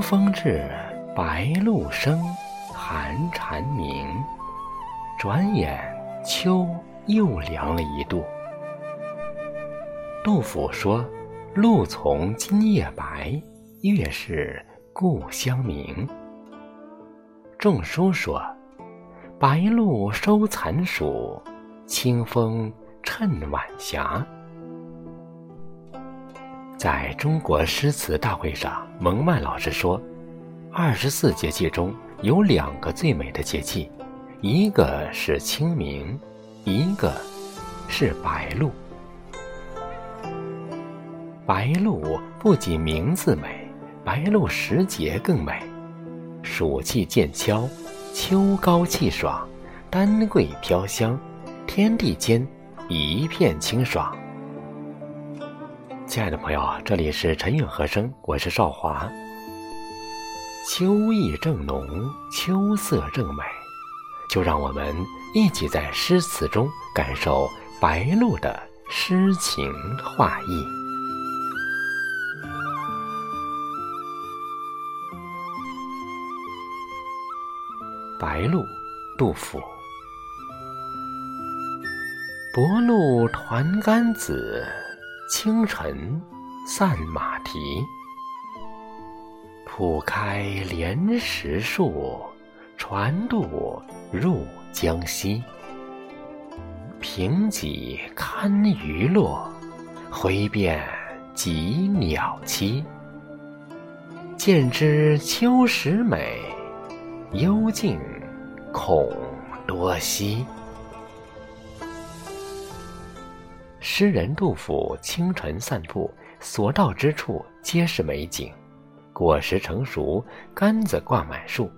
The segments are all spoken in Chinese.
风至，白露生，寒蝉鸣。转眼秋又凉了一度。杜甫说：“露从今夜白，月是故乡明。”仲舒说：“白露收残暑，清风衬晚霞。”在中国诗词大会上，蒙曼老师说：“二十四节气中有两个最美的节气，一个是清明，一个是白露。白露不仅名字美，白露时节更美。暑气渐消，秋高气爽，丹桂飘香，天地间一片清爽。”亲爱的朋友，这里是陈韵和声，我是少华。秋意正浓，秋色正美，就让我们一起在诗词中感受白露的诗情画意。白露，杜甫。薄露团干子。清晨散马蹄，铺开莲石树，船渡入江西。平几堪舆落，挥遍几鸟栖。见知秋时美，幽静恐多稀。诗人杜甫清晨散步，所到之处皆是美景，果实成熟，杆子挂满树，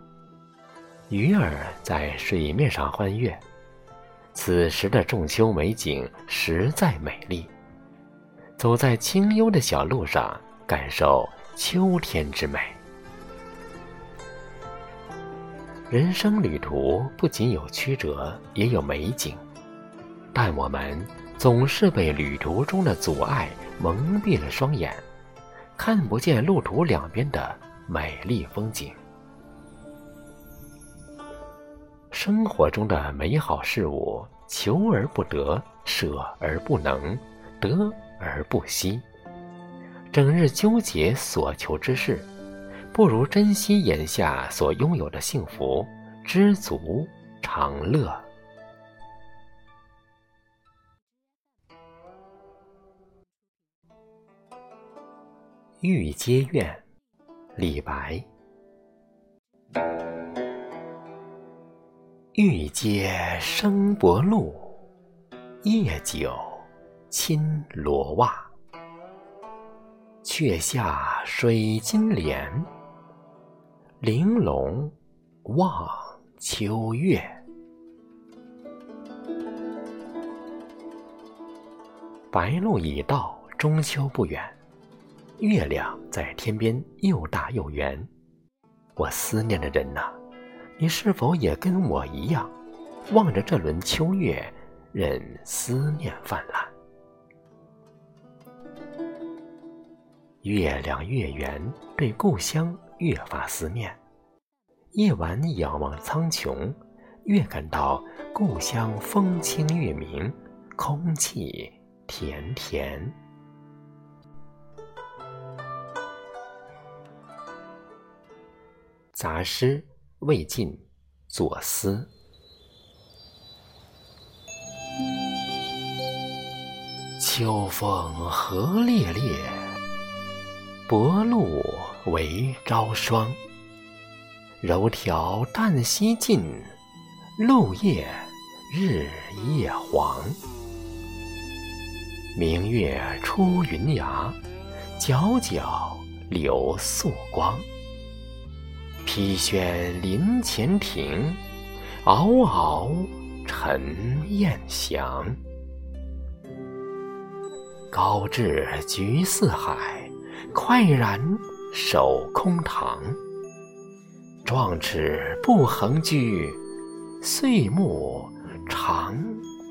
鱼儿在水面上欢跃。此时的仲秋美景实在美丽。走在清幽的小路上，感受秋天之美。人生旅途不仅有曲折，也有美景，但我们。总是被旅途中的阻碍蒙蔽了双眼，看不见路途两边的美丽风景。生活中的美好事物，求而不得，舍而不能，得而不惜。整日纠结所求之事，不如珍惜眼下所拥有的幸福，知足常乐。玉阶苑，李白。玉阶生薄露，夜久侵罗袜。却下水晶帘，玲珑望秋月。白露已到，中秋不远。月亮在天边又大又圆，我思念的人呐，你是否也跟我一样，望着这轮秋月，任思念泛滥？月亮越圆，对故乡越发思念。夜晚仰望苍穹，越感到故乡风清月明，空气甜甜。杂诗魏晋左思。秋风何烈烈，薄露为朝霜。柔条旦夕尽，露叶日夜黄。明月出云崖，皎皎流素光。披轩临前庭，嗷嗷沉雁翔。高志居四海，快然守空堂。壮志不横居，岁暮常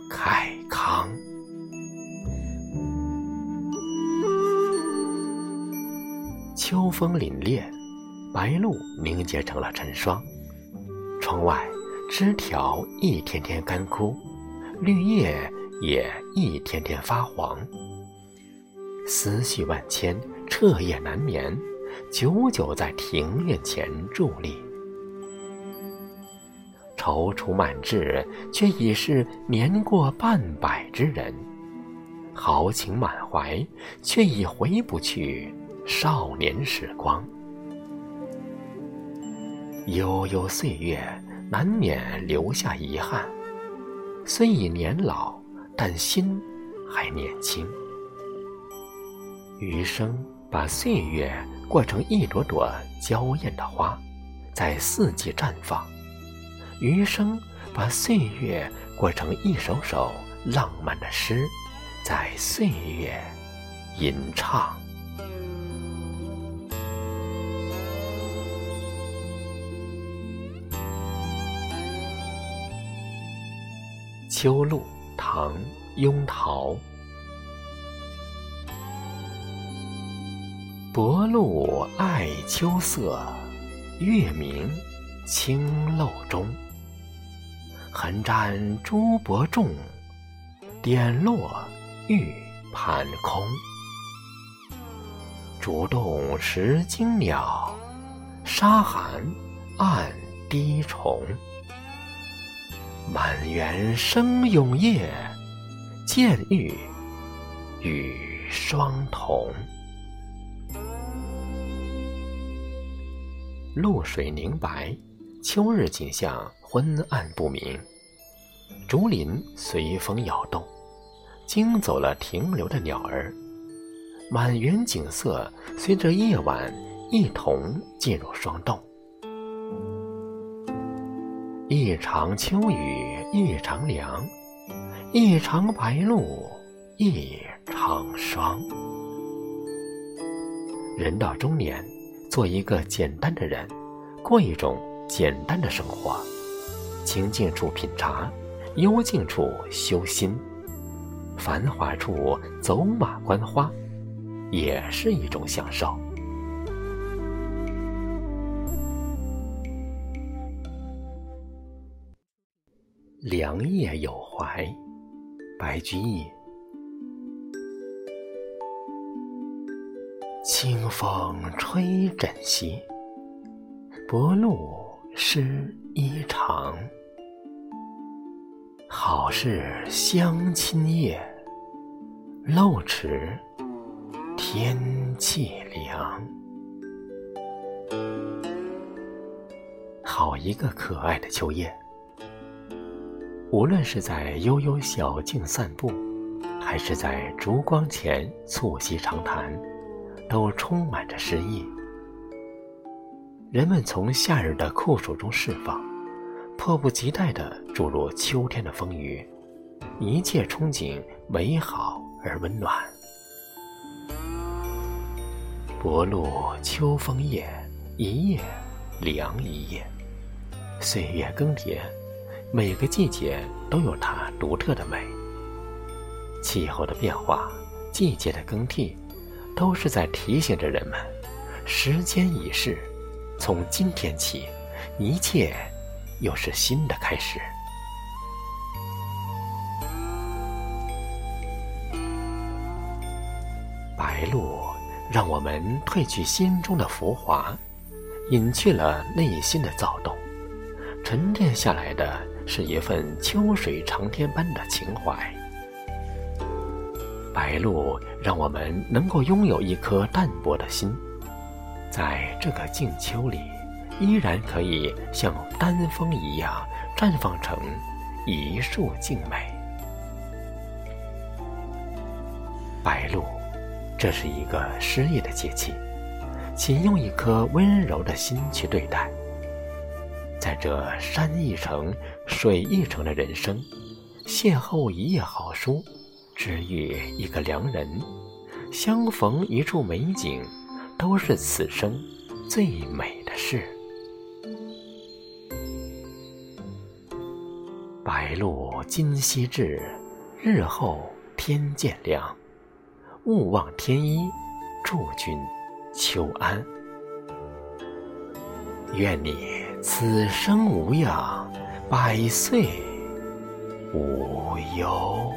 慨康。秋风凛冽。白露凝结成了晨霜。窗外枝条一天天干枯，绿叶也一天天发黄。思绪万千，彻夜难眠，久久在庭院前伫立。踌躇满志，却已是年过半百之人；豪情满怀，却已回不去少年时光。悠悠岁月，难免留下遗憾。虽已年老，但心还年轻。余生把岁月过成一朵朵娇艳的花，在四季绽放。余生把岁月过成一首首浪漫的诗，在岁月吟唱。秋露，唐·雍陶。薄露爱秋色，月明清漏中。横沾珠箔重，点落玉盘空。竹动识惊鸟，沙寒暗滴虫。满园生永夜，渐欲与双瞳。露水凝白，秋日景象。昏暗不明，竹林随风摇动，惊走了停留的鸟儿。满园景色随着夜晚一同进入霜冻。一场秋雨一场凉，一场白露一场霜。人到中年，做一个简单的人，过一种简单的生活。清静处品茶，幽静处修心，繁华处走马观花，也是一种享受。凉夜有怀，白居易。清风吹枕席，薄露湿衣裳。好事相亲夜，露迟天气凉。好一个可爱的秋夜！无论是在悠悠小径散步，还是在烛光前促膝长谈，都充满着诗意。人们从夏日的酷暑中释放。迫不及待地注入秋天的风雨，一切憧憬美好而温暖。薄露秋风夜，一夜凉一夜。岁月更迭，每个季节都有它独特的美。气候的变化，季节的更替，都是在提醒着人们：时间已逝，从今天起，一切。又是新的开始。白露让我们褪去心中的浮华，隐去了内心的躁动，沉淀下来的是一份秋水长天般的情怀。白露让我们能够拥有一颗淡泊的心，在这个静秋里。依然可以像丹枫一样绽放成一束静美。白露，这是一个诗意的节气，请用一颗温柔的心去对待。在这山一程、水一程的人生，邂逅一页好书，治愈一个良人，相逢一处美景，都是此生最美的事。白露今夕至，日后天渐凉。勿忘添衣，祝君秋安。愿你此生无恙，百岁无忧。